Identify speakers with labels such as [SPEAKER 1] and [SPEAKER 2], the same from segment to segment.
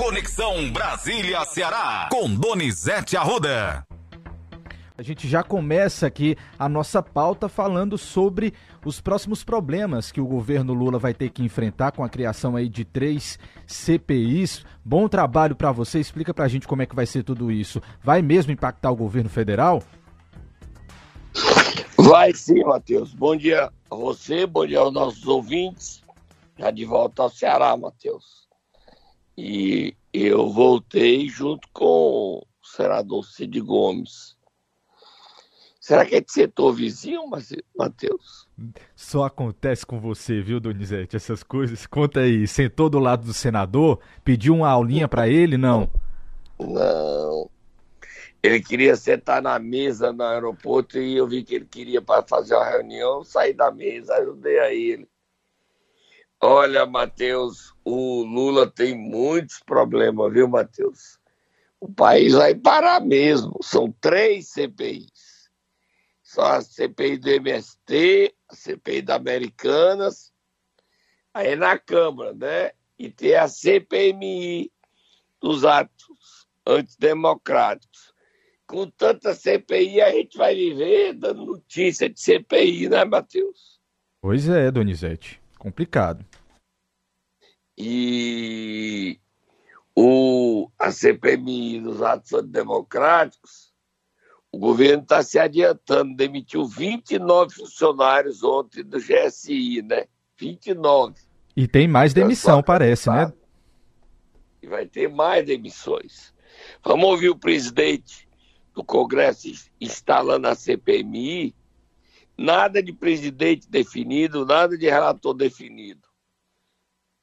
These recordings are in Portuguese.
[SPEAKER 1] Conexão Brasília-Ceará, com Donizete Arruda.
[SPEAKER 2] A gente já começa aqui a nossa pauta falando sobre os próximos problemas que o governo Lula vai ter que enfrentar com a criação aí de três CPIs. Bom trabalho para você. Explica para a gente como é que vai ser tudo isso. Vai mesmo impactar o governo federal?
[SPEAKER 3] Vai sim, Matheus. Bom dia a você, bom dia aos nossos ouvintes. Já de volta ao Ceará, Matheus. E eu voltei junto com o senador Cid Gomes Será que é de setor vizinho, Matheus?
[SPEAKER 2] Só acontece com você, viu, Donizete? Essas coisas. Conta aí, sentou do lado do senador, pediu uma aulinha para ele? Não.
[SPEAKER 3] Não. Ele queria sentar na mesa no aeroporto e eu vi que ele queria para fazer uma reunião, sair da mesa, ajudei a ele. Olha, Matheus, o Lula tem muitos problemas, viu, Matheus? O país vai parar mesmo. São três CPIs só a CPI do MST, a CPI da Americanas, aí na Câmara, né? E tem a CPMI dos atos antidemocráticos. Com tanta CPI, a gente vai viver dando notícia de CPI, né, Matheus?
[SPEAKER 2] Pois é, Donizete. Complicado.
[SPEAKER 3] E o, a CPMI dos atos antidemocráticos o governo está se adiantando, demitiu 29 funcionários ontem do GSI, né? 29.
[SPEAKER 2] E tem mais demissão, parece, né?
[SPEAKER 3] E vai ter mais demissões. Vamos ouvir o presidente do Congresso instalando a CPMI. Nada de presidente definido, nada de relator definido.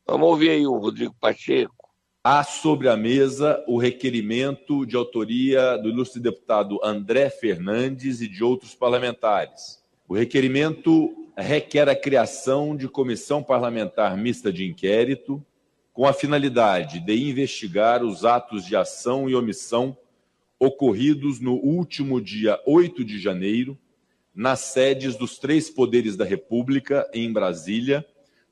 [SPEAKER 3] Vamos ouvir aí o Rodrigo Pacheco
[SPEAKER 4] há sobre a mesa o requerimento de autoria do ilustre deputado André Fernandes e de outros parlamentares. O requerimento requer a criação de comissão parlamentar mista de inquérito com a finalidade de investigar os atos de ação e omissão ocorridos no último dia 8 de janeiro nas sedes dos três poderes da República em Brasília,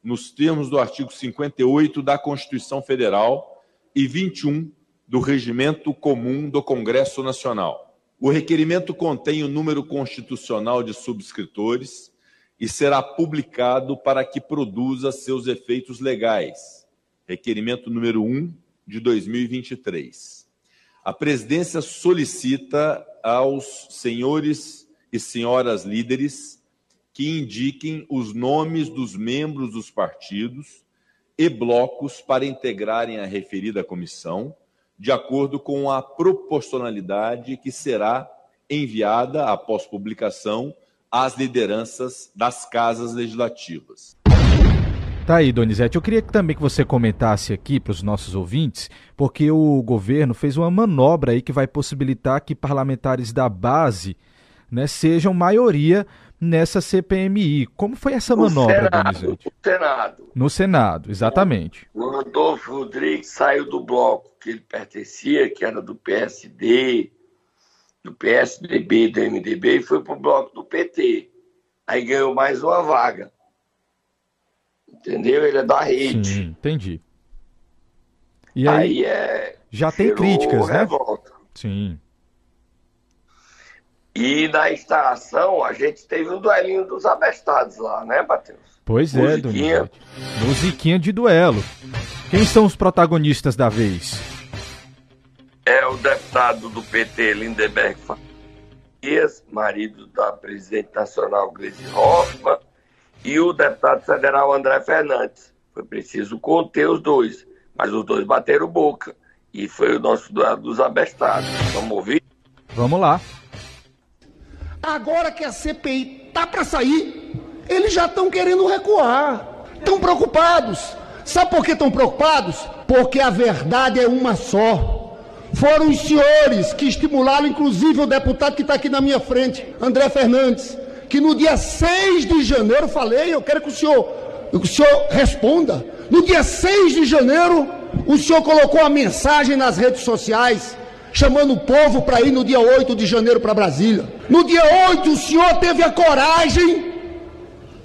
[SPEAKER 4] nos termos do artigo 58 da Constituição Federal e 21 do Regimento Comum do Congresso Nacional. O requerimento contém o número constitucional de subscritores e será publicado para que produza seus efeitos legais. Requerimento número 1 de 2023. A presidência solicita aos senhores e senhoras líderes que indiquem os nomes dos membros dos partidos e blocos para integrarem a referida comissão, de acordo com a proporcionalidade que será enviada após publicação às lideranças das casas legislativas.
[SPEAKER 2] Tá aí, Donizete. Eu queria também que você comentasse aqui para os nossos ouvintes, porque o governo fez uma manobra aí que vai possibilitar que parlamentares da base né, sejam maioria nessa CPMI. Como foi essa manobra, Senado, Donizete?
[SPEAKER 3] No Senado.
[SPEAKER 2] No Senado, exatamente.
[SPEAKER 3] O Rodolfo Rodrigues saiu do bloco que ele pertencia, que era do PSD, do PSDB, do MDB, e foi para o bloco do PT. Aí ganhou mais uma vaga. Entendeu? Ele é da rede.
[SPEAKER 2] Sim, entendi.
[SPEAKER 3] E aí, aí é.
[SPEAKER 2] Já tem críticas, né?
[SPEAKER 3] Revolta.
[SPEAKER 2] Sim.
[SPEAKER 3] E na instalação a gente teve um duelinho dos abestados lá, né, Matheus?
[SPEAKER 2] Pois é, Musiquinha. Donizete. Musiquinha de duelo. Quem são os protagonistas da vez?
[SPEAKER 3] É o deputado do PT, Lindeberg Farias, marido da presidente nacional Gleisi Hoffmann, e o deputado federal André Fernandes. Foi preciso conter os dois, mas os dois bateram boca. E foi o nosso duelo dos abestados. Vamos ouvir?
[SPEAKER 2] Vamos lá.
[SPEAKER 5] Agora que a CPI tá para sair, eles já estão querendo recuar. Estão preocupados. Sabe por que estão preocupados? Porque a verdade é uma só. Foram os senhores que estimularam, inclusive o deputado que está aqui na minha frente, André Fernandes, que no dia 6 de janeiro, falei, eu quero que o senhor, que o senhor responda. No dia 6 de janeiro, o senhor colocou a mensagem nas redes sociais chamando o povo para ir no dia 8 de janeiro para Brasília. No dia 8, o senhor teve a coragem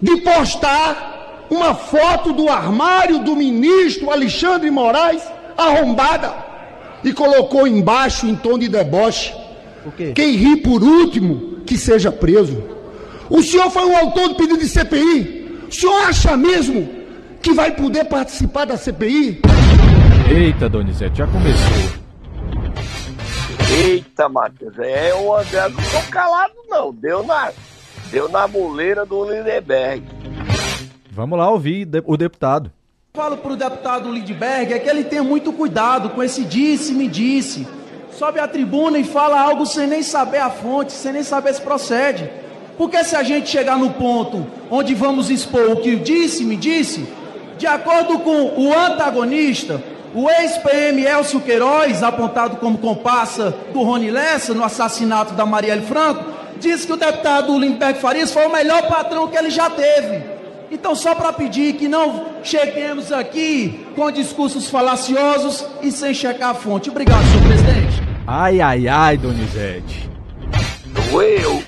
[SPEAKER 5] de postar uma foto do armário do ministro Alexandre Moraes arrombada e colocou embaixo em tom de deboche. Quem ri por último, que seja preso. O senhor foi o autor do pedido de CPI. O senhor acha mesmo que vai poder participar da CPI?
[SPEAKER 2] Eita, Donizete, já começou.
[SPEAKER 3] Eita, Matheus, é o André não ficou calado não, deu na, deu na muleira do Lindenberg.
[SPEAKER 2] Vamos lá ouvir o deputado.
[SPEAKER 6] Falo para o deputado Lindbergh é que ele tenha muito cuidado com esse disse-me disse. Sobe a tribuna e fala algo sem nem saber a fonte, sem nem saber se procede. Porque se a gente chegar no ponto onde vamos expor o que disse-me disse, de acordo com o antagonista, o ex-PM Elcio Queiroz, apontado como comparsa do Rony Lessa no assassinato da Marielle Franco, disse que o deputado Lindbergh Farias foi o melhor patrão que ele já teve. Então, só para pedir que não cheguemos aqui com discursos falaciosos e sem checar a fonte. Obrigado, senhor presidente.
[SPEAKER 2] Ai, ai, ai, Donizete.
[SPEAKER 3] Doeu.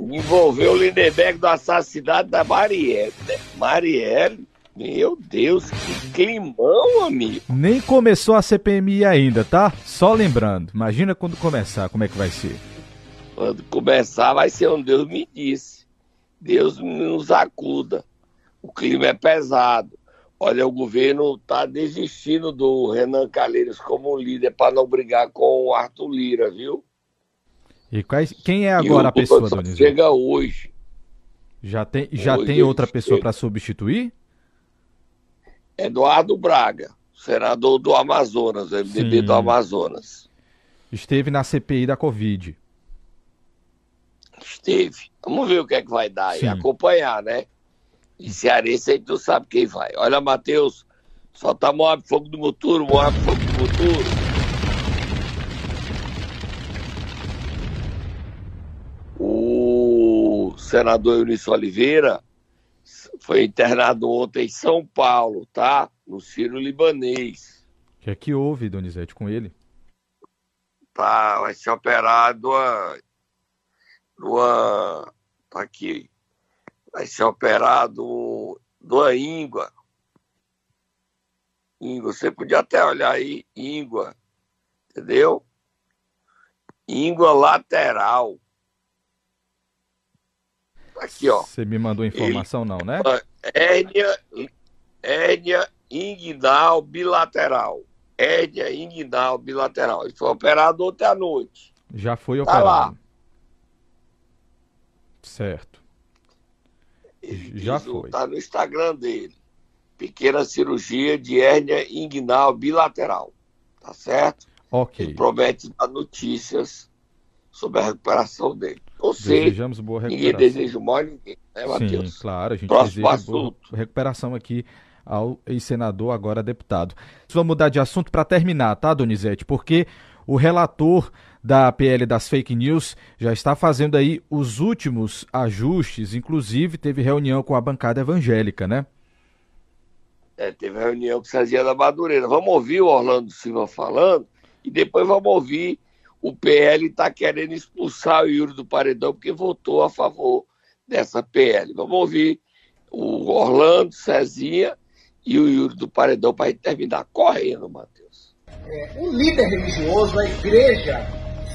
[SPEAKER 3] Envolveu o Lindenberg do assassinato da Marielle. Marielle meu Deus, que climão, amigo.
[SPEAKER 2] Nem começou a CPMI ainda, tá? Só lembrando. Imagina quando começar, como é que vai ser.
[SPEAKER 3] Quando começar, vai ser onde Deus me disse. Deus nos acuda. O clima é pesado. Olha, o governo está desistindo do Renan Calheiros como líder para não brigar com o Arthur Lira, viu?
[SPEAKER 2] E quais, quem é agora a pessoa, Donizete?
[SPEAKER 3] Chega hoje.
[SPEAKER 2] Já tem, já hoje tem outra pessoa para substituir?
[SPEAKER 3] Eduardo Braga, senador do Amazonas, MDB Sim. do Amazonas.
[SPEAKER 2] Esteve na CPI da Covid.
[SPEAKER 3] Esteve. Vamos ver o que é que vai dar e acompanhar, né? E cearense aí tu sabe quem vai. Olha, Matheus, solta Moab Fogo do Muturo, Moab Fogo do Muturo. O senador Eunício Oliveira foi internado ontem em São Paulo, tá? No Ciro Libanês.
[SPEAKER 2] O que é que houve, Donizete, com ele?
[SPEAKER 3] Tá, vai ser operado a, numa. Tá aqui. Vai ser operado do íngua. Íngua, você podia até olhar aí, íngua. Entendeu? Íngua lateral. Aqui, ó.
[SPEAKER 2] Você me mandou informação, não, né?
[SPEAKER 3] Hérnia, hérnia inguinal bilateral. Hérnia inguinal bilateral. Ele foi operado ontem à noite.
[SPEAKER 2] Já foi tá operado. Lá. Certo.
[SPEAKER 3] Ele Já foi. Tá no Instagram dele. Pequena cirurgia de hérnia inguinal bilateral. Tá certo?
[SPEAKER 2] Ok.
[SPEAKER 3] Ele promete dar notícias sobre a recuperação dele. Ou
[SPEAKER 2] Desejamos boa recuperação.
[SPEAKER 3] Ninguém deseja ninguém, né, Matheus?
[SPEAKER 2] Sim, claro, a gente Próximo deseja assunto. boa recuperação aqui ao ex-senador, agora deputado. Vamos mudar de assunto para terminar, tá, Donizete? Porque o relator da PL das fake news já está fazendo aí os últimos ajustes, inclusive teve reunião com a bancada evangélica, né?
[SPEAKER 3] É, teve reunião com o Cezinha da Madureira. Vamos ouvir o Orlando Silva falando e depois vamos ouvir o PL está querendo expulsar o Yuri do Paredão porque votou a favor dessa PL. Vamos ouvir o Orlando, Cezinha e o Yuri do Paredão para terminar correndo, Matheus.
[SPEAKER 7] É, o líder religioso, a igreja,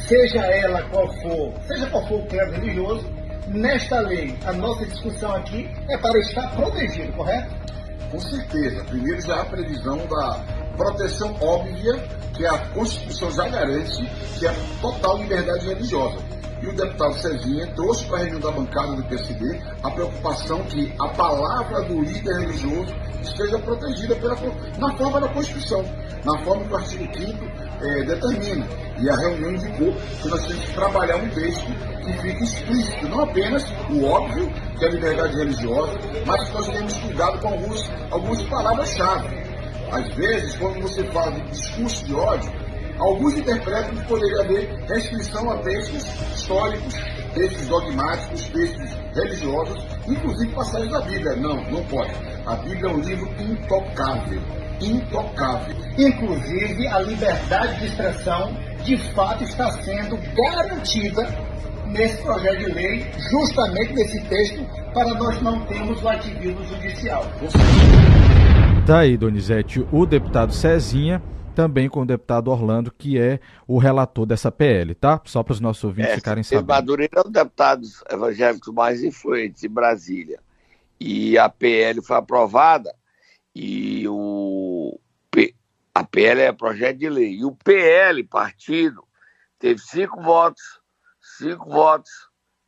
[SPEAKER 7] seja ela qual for, seja qual for o credo religioso, nesta lei, a nossa discussão aqui é para estar protegido, correto?
[SPEAKER 8] Com certeza. Primeiro já há a previsão da proteção óbvia que a Constituição já garante, que é total liberdade religiosa. E o deputado Cezinha trouxe para a reunião da bancada do PSB a preocupação que a palavra do líder religioso esteja protegida pela, na forma da Constituição, na forma que o artigo 5 é, determina. E a reunião indicou que nós temos que trabalhar um texto que fique explícito, não apenas o óbvio, que é a liberdade religiosa, mas que nós temos cuidado com alguns, algumas palavras-chave às vezes, quando você fala de discurso de ódio, alguns interpretam que poderia haver restrição a textos históricos, textos dogmáticos, textos religiosos, inclusive passagens da Bíblia. Não, não pode. A Bíblia é um livro intocável. Intocável.
[SPEAKER 7] Inclusive, a liberdade de expressão, de fato, está sendo garantida nesse projeto de lei, justamente nesse texto, para nós não termos o ativismo judicial.
[SPEAKER 2] Tá aí, Donizete, o deputado Cezinha também com o deputado Orlando, que é o relator dessa PL, tá? Só para os nossos ouvintes
[SPEAKER 3] É,
[SPEAKER 2] ficarem sabendo.
[SPEAKER 3] Madureira é um dos deputados evangélicos mais influentes em Brasília. E a PL foi aprovada e o P- a PL é projeto de lei. E o PL, partido, teve cinco votos, cinco votos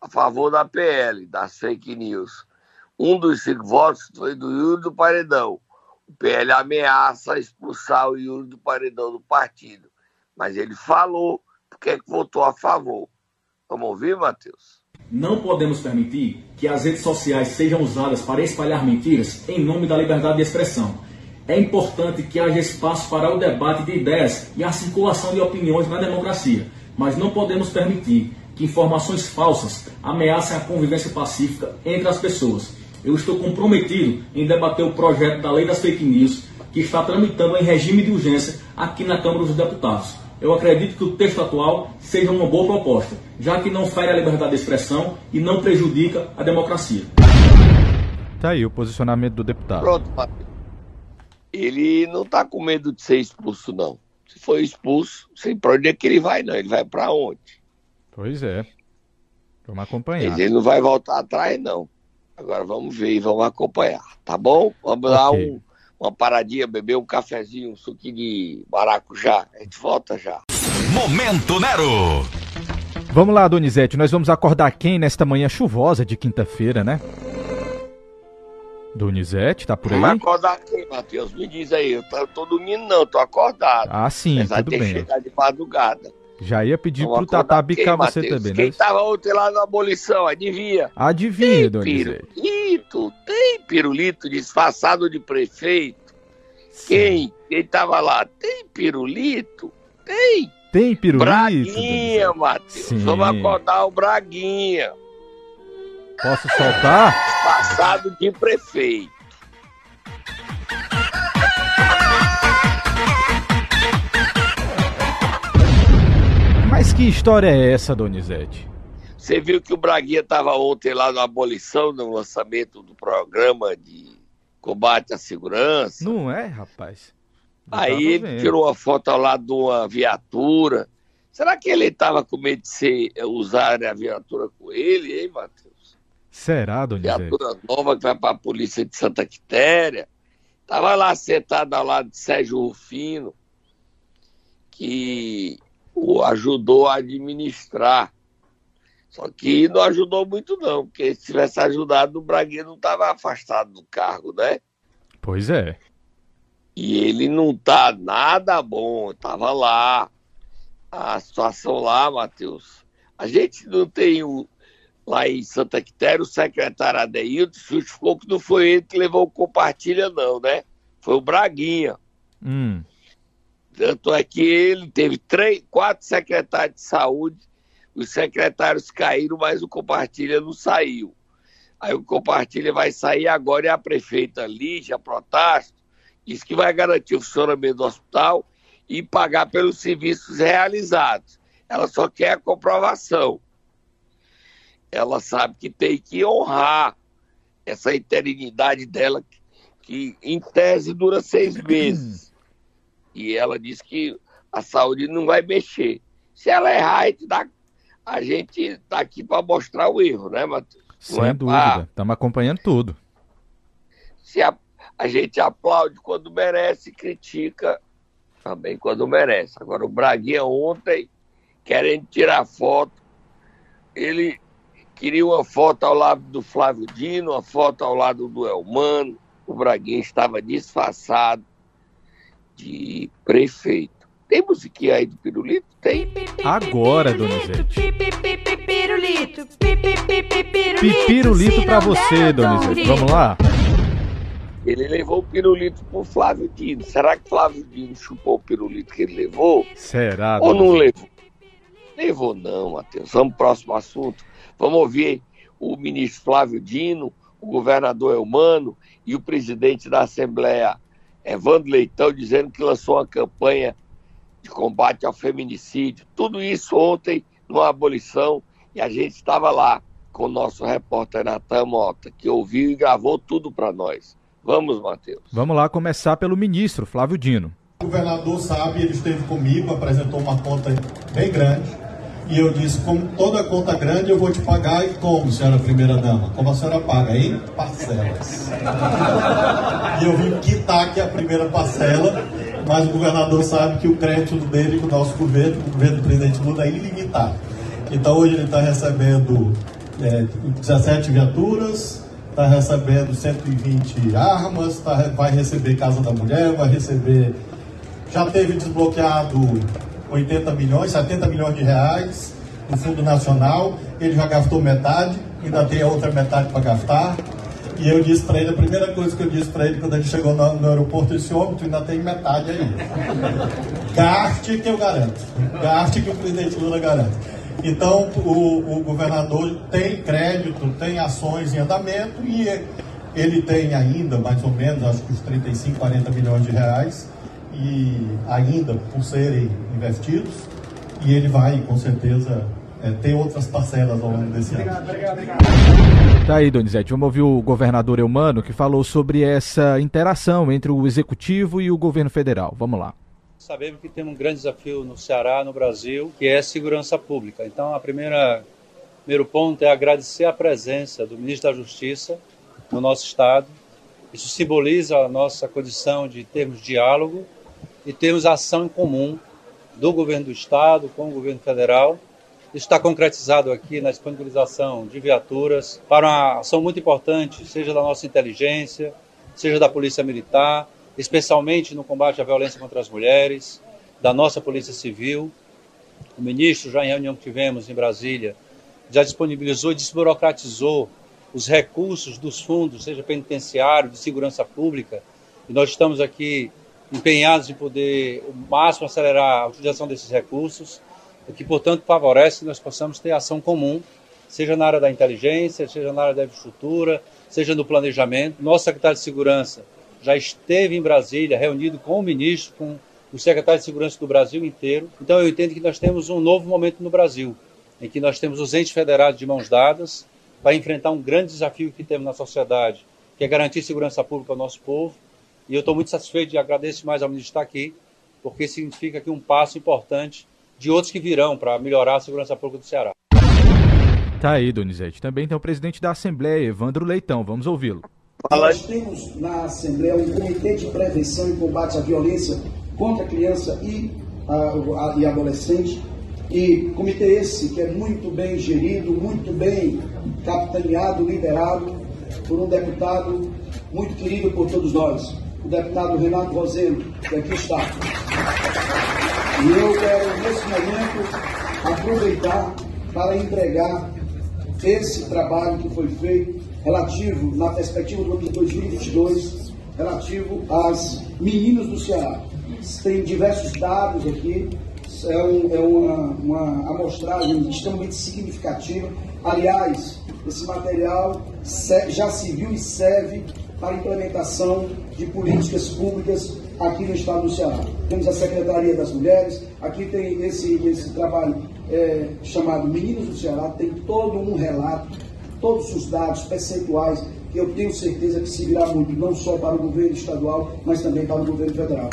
[SPEAKER 3] a favor da PL, das fake news. Um dos cinco votos foi do Yuri do Paredão. PL ameaça expulsar o Yuri do Paredão do partido. Mas ele falou porque é que votou a favor. Vamos ouvir, Matheus?
[SPEAKER 9] Não podemos permitir que as redes sociais sejam usadas para espalhar mentiras em nome da liberdade de expressão. É importante que haja espaço para o debate de ideias e a circulação de opiniões na democracia, mas não podemos permitir que informações falsas ameacem a convivência pacífica entre as pessoas. Eu estou comprometido em debater o projeto da Lei das Fake News, que está tramitando em regime de urgência aqui na Câmara dos Deputados. Eu acredito que o texto atual seja uma boa proposta, já que não fere a liberdade de expressão e não prejudica a democracia.
[SPEAKER 2] Tá aí o posicionamento do deputado.
[SPEAKER 3] Pronto, Matheus. Ele não tá com medo de ser expulso, não. Se for expulso, sei pra onde é que ele vai, não. Ele vai pra onde?
[SPEAKER 2] Pois é. Vamos acompanhar.
[SPEAKER 3] Ele não vai voltar atrás, não. Agora vamos ver e vamos acompanhar, tá bom? Vamos dar
[SPEAKER 2] Ok.
[SPEAKER 3] um, uma paradinha, beber um cafezinho, um suquinho de maracujá. A gente volta já.
[SPEAKER 1] Momento Nero.
[SPEAKER 2] Vamos lá, Donizete, nós vamos acordar quem nesta manhã chuvosa de quinta-feira, né? Donizete, tá por
[SPEAKER 3] Vamos
[SPEAKER 2] aí?
[SPEAKER 3] acordar aqui, Matheus. Me diz aí. Eu tô, tô dormindo, não, tô acordado.
[SPEAKER 2] Ah, sim,
[SPEAKER 3] Apesar de
[SPEAKER 2] tudo
[SPEAKER 3] ter
[SPEAKER 2] bem.
[SPEAKER 3] chegado de madrugada.
[SPEAKER 2] Já ia pedir pro Tatá
[SPEAKER 3] quem,
[SPEAKER 2] bicar você
[SPEAKER 3] Matheus?
[SPEAKER 2] também,
[SPEAKER 3] Quem
[SPEAKER 2] né?
[SPEAKER 3] tava ontem lá na abolição, adivinha?
[SPEAKER 2] Adivinha, Donizete.
[SPEAKER 3] Pirulito, tem pirulito disfarçado de prefeito? Quem? Quem tava lá? Tem pirulito? Tem.
[SPEAKER 2] Tem pirulito?
[SPEAKER 3] Braguinha? Matheus.
[SPEAKER 2] Sim.
[SPEAKER 3] Vamos acordar o Braguinha.
[SPEAKER 2] Posso soltar?
[SPEAKER 3] Disfarçado de prefeito.
[SPEAKER 2] Mas que história é essa, Donizete?
[SPEAKER 3] Você viu que o Braguinha estava ontem lá na abolição, no lançamento do programa de combate à segurança.
[SPEAKER 2] Não é, rapaz? Eu
[SPEAKER 3] Aí ele
[SPEAKER 2] vendo.
[SPEAKER 3] tirou uma foto ao lado de uma viatura. Será que ele estava com medo de ser, usar a viatura com ele, hein, Matheus?
[SPEAKER 2] Será, Donizete?
[SPEAKER 3] Viatura nova que vai para a polícia de Santa Quitéria. Estava lá sentado ao lado de Sérgio Rufino, que o ajudou a administrar. Só que não ajudou muito, não, porque se tivesse ajudado, o Braguinha não estava afastado do cargo, né?
[SPEAKER 2] Pois é.
[SPEAKER 3] E ele não tá nada bom, tava lá. A situação lá, Matheus. A gente não tem o, lá em Santa Quitéria o secretário Adeildo justificou que não foi ele que levou o compartilha, não, né? Foi o Braguinha.
[SPEAKER 2] Hum.
[SPEAKER 3] Tanto é que ele teve três, quatro secretários de saúde, os secretários caíram, mas o compartilha não saiu. Aí o compartilha vai sair agora e a prefeita Lígia Protasto diz que vai garantir o funcionamento do hospital e pagar pelos serviços realizados. Ela só quer a comprovação. Ela sabe que tem que honrar essa interinidade dela, que em tese dura seis meses. E ela diz que a saúde não vai mexer. Se ela errar, a gente está aqui para mostrar o erro, né, Matheus?
[SPEAKER 2] Sem
[SPEAKER 3] é
[SPEAKER 2] dúvida.
[SPEAKER 3] pra-
[SPEAKER 2] Estamos acompanhando tudo.
[SPEAKER 3] se a, a gente aplaude quando merece e critica também quando merece. Agora, o Braguinha ontem, querendo tirar foto, ele queria uma foto ao lado do Flávio Dino, uma foto ao lado do Elmano. O Braguinha estava disfarçado de prefeito. Tem musiquinha aí do Pirulito? Tem.
[SPEAKER 2] Agora, Donizete.
[SPEAKER 10] Pirulito,
[SPEAKER 2] Pipirulito pra você, Donizete. Vamos lá?
[SPEAKER 3] Ele levou o pirulito pro Flávio Dino. Será que Flávio Dino chupou o pirulito que ele levou?
[SPEAKER 2] Será,
[SPEAKER 3] Ou não levou? Levou não, Matheus. Vamos pro próximo assunto. Vamos ouvir o ministro Flávio Dino, o governador Elmano e o presidente da Assembleia, Evandro Leitão, dizendo que lançou uma campanha de combate ao feminicídio. Tudo isso ontem numa abolição e a gente estava lá com o nosso repórter Natan Mota, que ouviu e gravou tudo para nós. Vamos, Matheus.
[SPEAKER 2] Vamos lá começar pelo ministro Flávio Dino.
[SPEAKER 11] O governador sabe, ele esteve comigo, apresentou uma conta bem grande. E eu disse, como toda conta grande, eu vou te pagar e como, senhora primeira-dama? Como a senhora paga? Em parcelas. e eu vim quitar aqui a primeira parcela, mas o governador sabe que o crédito dele com o nosso governo, o governo do presidente Lula, é ilimitado. Então hoje ele está recebendo é, 17 viaturas, está recebendo 120 armas, tá, vai receber Casa da Mulher, vai receber. Já teve desbloqueado 80 milhões, 70 milhões de reais do Fundo Nacional, ele já gastou metade, ainda tem a outra metade para gastar. E eu disse para ele, a primeira coisa que eu disse para ele quando ele chegou no, no aeroporto, esse homem, tu ainda tem metade aí. Gaste que eu garanto. Gaste que o presidente Lula garante. Então, o, o governador tem crédito, tem ações em andamento e ele tem ainda, mais ou menos, acho que os 35, 40 milhões de reais, e ainda por serem investidos, e ele vai, com certeza, é, ter outras parcelas ao longo desse ano. Obrigado, obrigado.
[SPEAKER 2] Tá aí, Donizete. Vamos ouvir o governador Eumano que falou sobre essa interação entre o executivo e o governo federal. Vamos lá.
[SPEAKER 12] Sabemos que temos um grande desafio no Ceará, no Brasil, que é a segurança pública. Então, a primeira primeiro ponto é agradecer a presença do ministro da Justiça no nosso estado. Isso simboliza a nossa condição de termos diálogo e termos ação em comum do governo do estado com o governo federal. Isso está concretizado aqui na disponibilização de viaturas para uma ação muito importante, seja da nossa inteligência, seja da Polícia Militar, especialmente no combate à violência contra as mulheres, da nossa Polícia Civil. O ministro, já em reunião que tivemos em Brasília, já disponibilizou e desburocratizou os recursos dos fundos, seja penitenciário, de segurança pública, e nós estamos aqui empenhados em poder o máximo acelerar a utilização desses recursos, o que, portanto, favorece que nós possamos ter ação comum, seja na área da inteligência, seja na área da infraestrutura, seja no planejamento. Nosso secretário de Segurança já esteve em Brasília, reunido com o ministro, com o secretário de Segurança do Brasil inteiro. Então eu entendo que nós temos um novo momento no Brasil, em que nós temos os entes federados de mãos dadas para enfrentar um grande desafio que temos na sociedade, que é garantir segurança pública ao nosso povo. E eu estou muito satisfeito e agradeço mais ao ministro estar aqui, porque significa aqui um passo importante de outros que virão para melhorar a segurança pública do Ceará.
[SPEAKER 2] Tá aí, Donizete. Também tem o presidente da Assembleia, Evandro Leitão. Vamos ouvi-lo.
[SPEAKER 13] Nós temos na Assembleia um comitê de prevenção e combate à violência contra a criança e, a, a, e adolescente. E comitê esse que é muito bem gerido, muito bem capitaneado, liderado por um deputado muito querido por todos nós, o deputado Renato Roseno, que aqui está. E eu quero, nesse momento, aproveitar para entregar esse trabalho que foi feito relativo, na perspectiva do ano de 2022, relativo às meninas do Ceará. Tem diversos dados aqui, é, um, é uma, uma amostragem extremamente significativa. Aliás, esse material já se viu e serve para implementação de políticas públicas aqui no estado do Ceará. Temos a Secretaria das Mulheres, aqui tem esse, esse trabalho é, chamado Meninos do Ceará, tem todo um relato todos os dados percentuais que eu tenho certeza que servirá muito, não só para o governo estadual, mas também para o governo federal.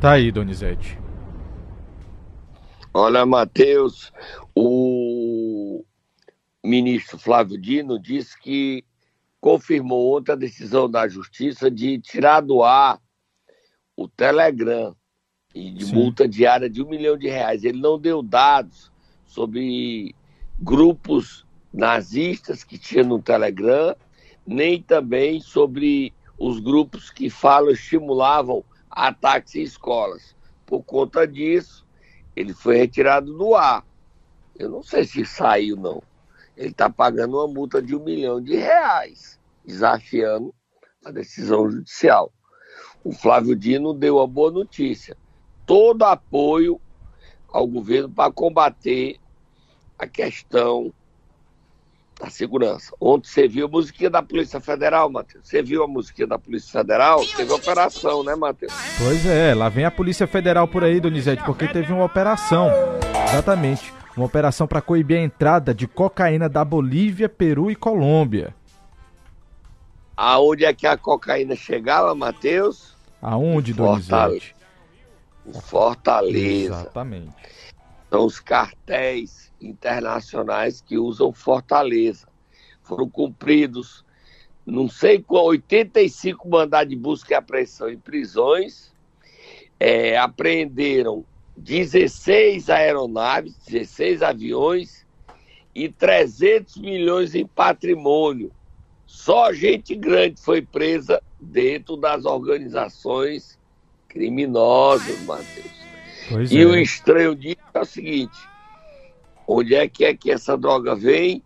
[SPEAKER 2] Tá aí, Donizete.
[SPEAKER 3] Olha, Matheus, o ministro Flávio Dino disse que confirmou ontem a decisão da Justiça de tirar do ar o Telegram e de Sim. multa diária de um milhão de reais. Ele não deu dados sobre grupos nazistas que tinha no Telegram, nem também sobre os grupos que falam, estimulavam ataques em escolas. Por conta disso, ele foi retirado do ar. Eu não sei se saiu, não. Ele está pagando uma multa de um milhão de reais, desafiando a decisão judicial. O Flávio Dino deu a boa notícia. Todo apoio ao governo para combater a questão da segurança. Ontem você viu a musiquinha da Polícia Federal, Matheus? Você viu a musiquinha da Polícia Federal? Teve operação, né, Matheus?
[SPEAKER 2] Pois é, lá vem a Polícia Federal por aí, Donizete, porque teve uma operação. Exatamente. Uma operação para coibir a entrada de cocaína da Bolívia, Peru e Colômbia.
[SPEAKER 3] Aonde é que a cocaína chegava, Matheus?
[SPEAKER 2] Aonde, Donizete?
[SPEAKER 3] Fortaleza.
[SPEAKER 2] Exatamente.
[SPEAKER 3] São os cartéis internacionais que usam Fortaleza. Foram cumpridos, não sei qual, 85 mandados de busca e apreensão em prisões. É, apreenderam 16 aeronaves, 16 aviões e 300 milhões em patrimônio. Só gente grande foi presa dentro das organizações criminosas, Matheus.
[SPEAKER 2] Pois
[SPEAKER 3] e
[SPEAKER 2] é.
[SPEAKER 3] o estranho disso é o seguinte: onde é que é que essa droga vem?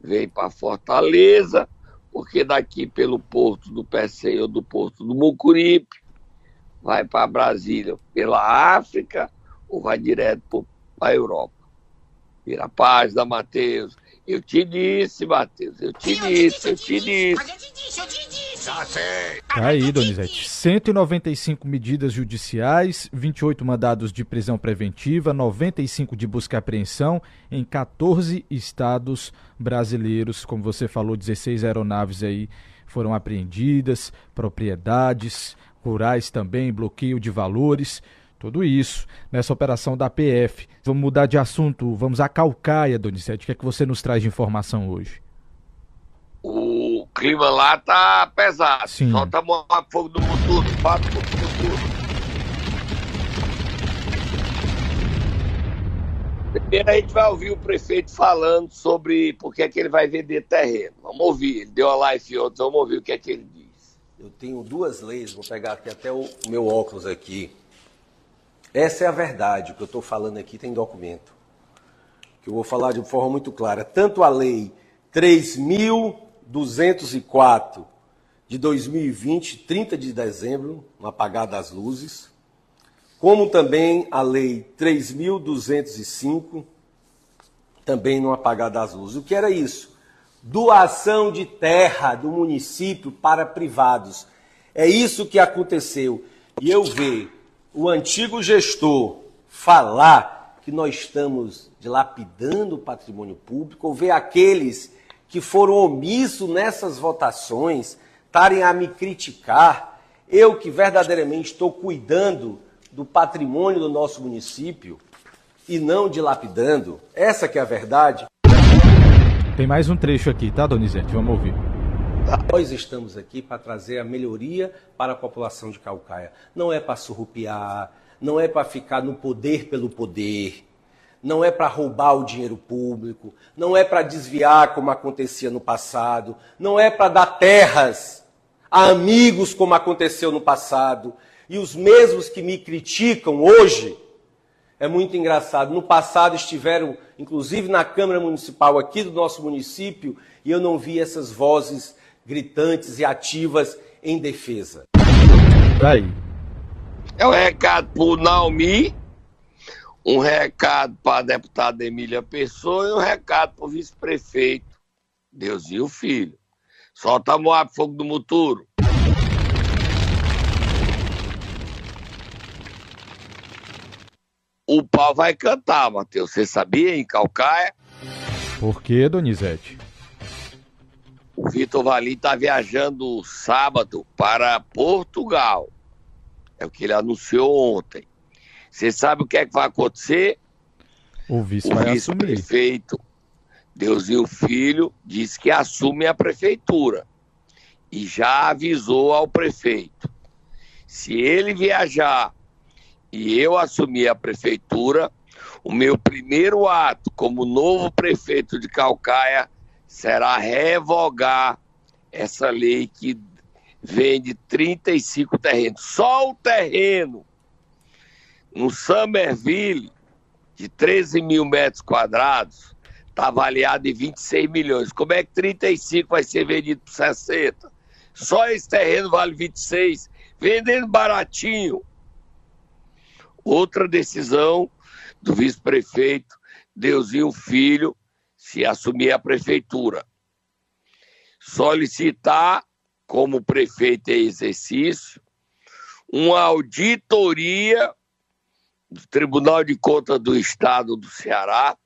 [SPEAKER 3] Vem para Fortaleza, porque daqui pelo porto do Pecém ou do porto do Mucuripe, vai para Brasília pela África ou vai direto para a Europa. Vira a paz da Matheus. Eu te disse, Matheus, eu te disse, eu te disse.
[SPEAKER 2] Tá aí, Donizete. 195 medidas judiciais, 28 mandados de prisão preventiva, 95 de busca e apreensão em 14 estados brasileiros. Como você falou, 16 aeronaves aí foram apreendidas, propriedades rurais também, bloqueio de valores. Tudo isso nessa operação da PF. Vamos mudar de assunto, vamos à Calcaia, Donizete. O que é que você nos traz de informação hoje?
[SPEAKER 3] O clima lá tá pesado.
[SPEAKER 2] Sim.
[SPEAKER 3] Solta a fogo do futuro, bate fogo do futuro. Primeiro a gente vai ouvir o prefeito falando sobre por que, é que ele vai vender terreno. Vamos ouvir. Ele deu a live ontem, vamos ouvir o que é que ele diz.
[SPEAKER 14] Eu tenho duas leis, vou pegar aqui até o meu óculos aqui. Essa é a verdade, o que eu estou falando aqui tem documento. Que eu vou falar de forma muito clara. Tanto a lei 3.204 de 2020, 30 de dezembro, no apagar das luzes, como também a lei 3.205, também no apagar das luzes. O que era isso? Doação de terra do município para privados. É isso que aconteceu. E eu ver o antigo gestor falar que nós estamos dilapidando o patrimônio público, ou ver aqueles que foram omissos nessas votações estarem a me criticar, eu que verdadeiramente estou cuidando do patrimônio do nosso município e não dilapidando, essa que é a verdade.
[SPEAKER 2] Tem mais um trecho aqui, tá, Donizete? Vamos ouvir.
[SPEAKER 14] Nós estamos aqui para trazer a melhoria para a população de Calcaia. Não é para surrupiar, não é para ficar no poder pelo poder, não é para roubar o dinheiro público, não é para desviar como acontecia no passado, não é para dar terras a amigos como aconteceu no passado. E os mesmos que me criticam hoje, é muito engraçado. No passado estiveram, inclusive na Câmara Municipal aqui do nosso município, e eu não vi essas vozes gritantes e ativas em defesa.
[SPEAKER 2] Aí.
[SPEAKER 3] É um recado pro Naomi, um recado para a deputada Emília Pessoa e um recado pro vice-prefeito Deusinho Filho. Solta a Moab Fogo do Muturo. O pau vai cantar, Matheus. Você sabia, em Calcaia?
[SPEAKER 2] Por que, Donizete?
[SPEAKER 3] O Vitor Valim está viajando sábado para Portugal. É o que ele anunciou ontem. Você sabe o que é que vai acontecer?
[SPEAKER 2] O vice
[SPEAKER 3] o vice-prefeito Deusinho Filho disse que assume a prefeitura e já avisou ao prefeito. Se ele viajar e eu assumir a prefeitura, o meu primeiro ato como novo prefeito de Calcaia será revogar essa lei que vende 35 terrenos. Só o terreno no Summerville, de 13 mil metros quadrados, está avaliado em 26 milhões. Como é que 35 vai ser vendido por 60? Só esse terreno vale 26, vendendo baratinho. Outra decisão do vice-prefeito Deusinho Filho, se assumir a prefeitura. Solicitar, como prefeito em exercício, uma auditoria do Tribunal de Contas do Estado do Ceará,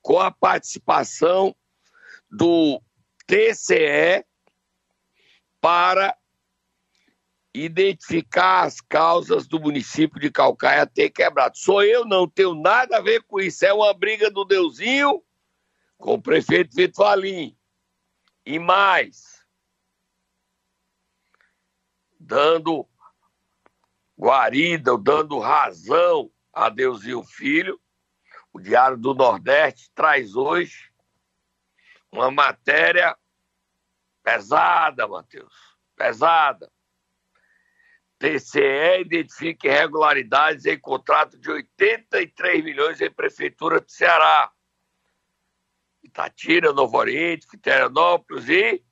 [SPEAKER 3] com a participação do TCE para identificar as causas do município de Calcaia ter quebrado. Sou eu, não tenho nada a ver com isso. É uma briga do Deusinho com o prefeito Vitor Valim. E mais, dando guarida, dando razão a Deusinho Filho, o Diário do Nordeste traz hoje uma matéria pesada, Matheus, pesada TCE identifica irregularidades em contrato de 83 milhões em Prefeitura do Ceará. Itatira, Novo Oriente, Quiterianópolis e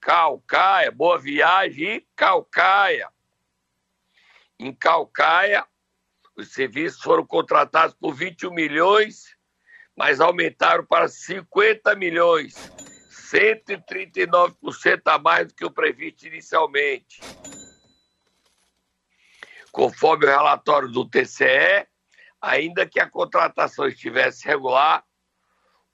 [SPEAKER 3] Calcaia. Boa Viagem e Calcaia. Em Calcaia, os serviços foram contratados por 21 milhões, mas aumentaram para 50 milhões. 139% a mais do que o previsto inicialmente conforme o relatório do TCE, ainda que a contratação estivesse regular,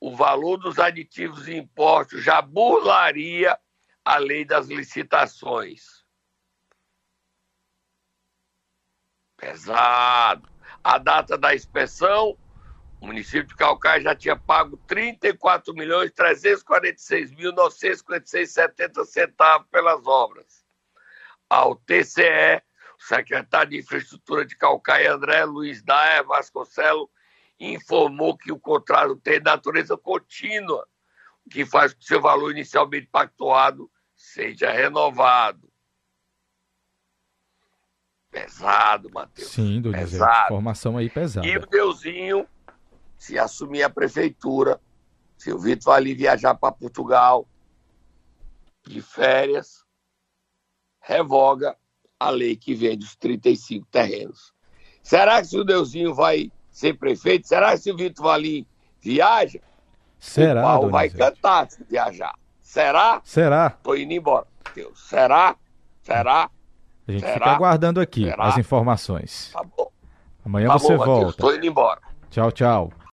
[SPEAKER 3] o valor dos aditivos e impostos já burlaria a lei das licitações. Pesado. A data da inspeção, o município de Calcaia já tinha pago 34 milhões 346 mil 956,70 centavos pelas obras. Ao TCE, secretário de Infraestrutura de Calcaia, André Luiz Daia Vasconcelos, informou que o contrato tem natureza contínua, o que faz com que seu valor inicialmente pactuado seja renovado. Pesado, Matheus.
[SPEAKER 2] Sim, do pesado. Informação aí pesada.
[SPEAKER 3] E o Deusinho, se assumir a prefeitura, se o Vitor ali viajar para Portugal de férias, revoga a lei que vende os 35 terrenos. Será que se o Deusinho vai ser prefeito? Será que se o Vitor Valim viaja?
[SPEAKER 2] Será?
[SPEAKER 3] O pau vai cantar se viajar. Será?
[SPEAKER 2] Será?
[SPEAKER 3] Tô indo embora. Deus. Será? Será?
[SPEAKER 2] A gente
[SPEAKER 3] Será?
[SPEAKER 2] fica aguardando aqui
[SPEAKER 3] Será?
[SPEAKER 2] as informações.
[SPEAKER 3] Tá bom.
[SPEAKER 2] Amanhã
[SPEAKER 3] Tá
[SPEAKER 2] você
[SPEAKER 3] bom,
[SPEAKER 2] volta.
[SPEAKER 3] Tô indo embora.
[SPEAKER 2] Tchau, tchau.